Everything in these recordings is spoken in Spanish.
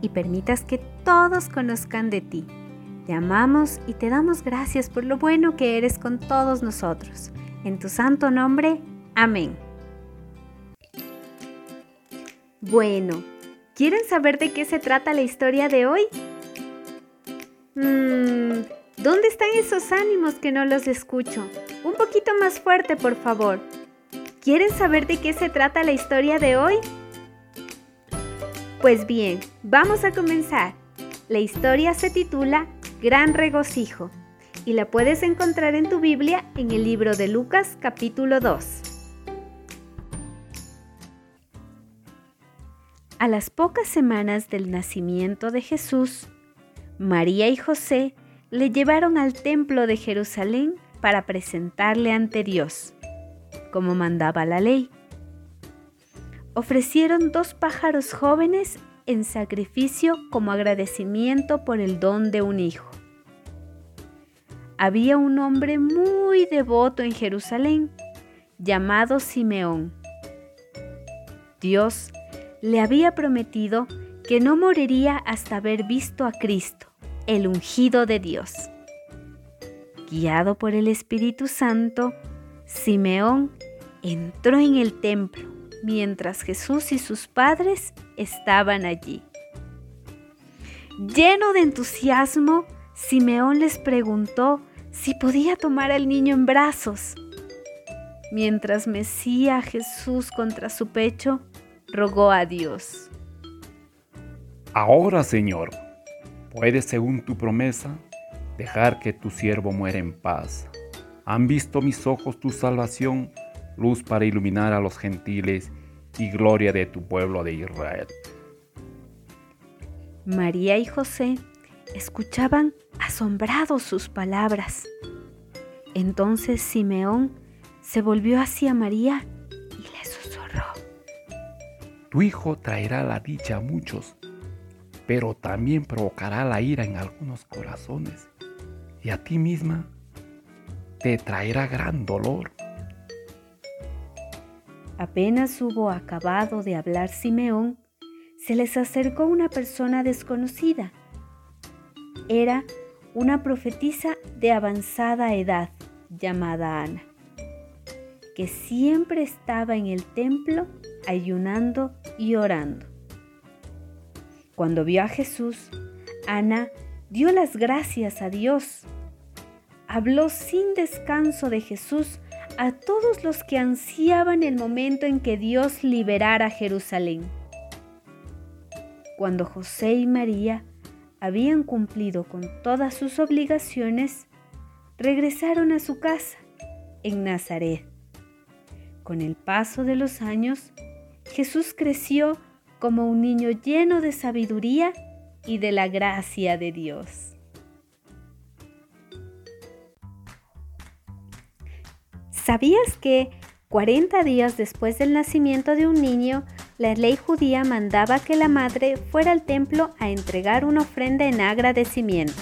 y permitas que todos conozcan de ti. Te amamos y te damos gracias por lo bueno que eres con todos nosotros. En tu santo nombre, amén. Bueno, ¿quieren saber de qué se trata la historia de hoy? Mmm, ¿dónde están esos ánimos que no los escucho? Un poquito más fuerte, por favor. ¿Quieren saber de qué se trata la historia de hoy? Pues bien, vamos a comenzar. La historia se titula Gran Regocijo y la puedes encontrar en tu Biblia en el libro de Lucas capítulo 2. A las pocas semanas del nacimiento de Jesús, María y José le llevaron al templo de Jerusalén para presentarle ante Dios, como mandaba la ley ofrecieron dos pájaros jóvenes en sacrificio como agradecimiento por el don de un hijo. Había un hombre muy devoto en Jerusalén llamado Simeón. Dios le había prometido que no moriría hasta haber visto a Cristo, el ungido de Dios. Guiado por el Espíritu Santo, Simeón entró en el templo mientras Jesús y sus padres estaban allí. Lleno de entusiasmo, Simeón les preguntó si podía tomar al niño en brazos. Mientras mecía a Jesús contra su pecho, rogó a Dios. Ahora, Señor, puedes, según tu promesa, dejar que tu siervo muera en paz. Han visto mis ojos tu salvación luz para iluminar a los gentiles y gloria de tu pueblo de Israel. María y José escuchaban asombrados sus palabras. Entonces Simeón se volvió hacia María y le susurró. Tu hijo traerá la dicha a muchos, pero también provocará la ira en algunos corazones, y a ti misma te traerá gran dolor. Apenas hubo acabado de hablar Simeón, se les acercó una persona desconocida. Era una profetisa de avanzada edad llamada Ana, que siempre estaba en el templo ayunando y orando. Cuando vio a Jesús, Ana dio las gracias a Dios. Habló sin descanso de Jesús a todos los que ansiaban el momento en que Dios liberara Jerusalén. Cuando José y María habían cumplido con todas sus obligaciones, regresaron a su casa en Nazaret. Con el paso de los años, Jesús creció como un niño lleno de sabiduría y de la gracia de Dios. ¿Sabías que 40 días después del nacimiento de un niño, la ley judía mandaba que la madre fuera al templo a entregar una ofrenda en agradecimiento?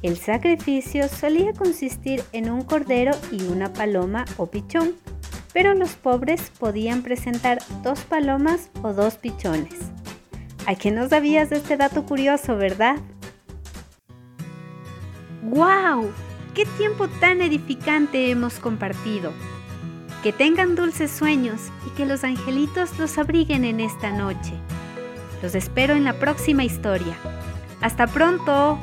El sacrificio solía consistir en un cordero y una paloma o pichón, pero los pobres podían presentar dos palomas o dos pichones. ¿A qué no sabías de este dato curioso, verdad? ¡Guau! Qué tiempo tan edificante hemos compartido. Que tengan dulces sueños y que los angelitos los abriguen en esta noche. Los espero en la próxima historia. Hasta pronto.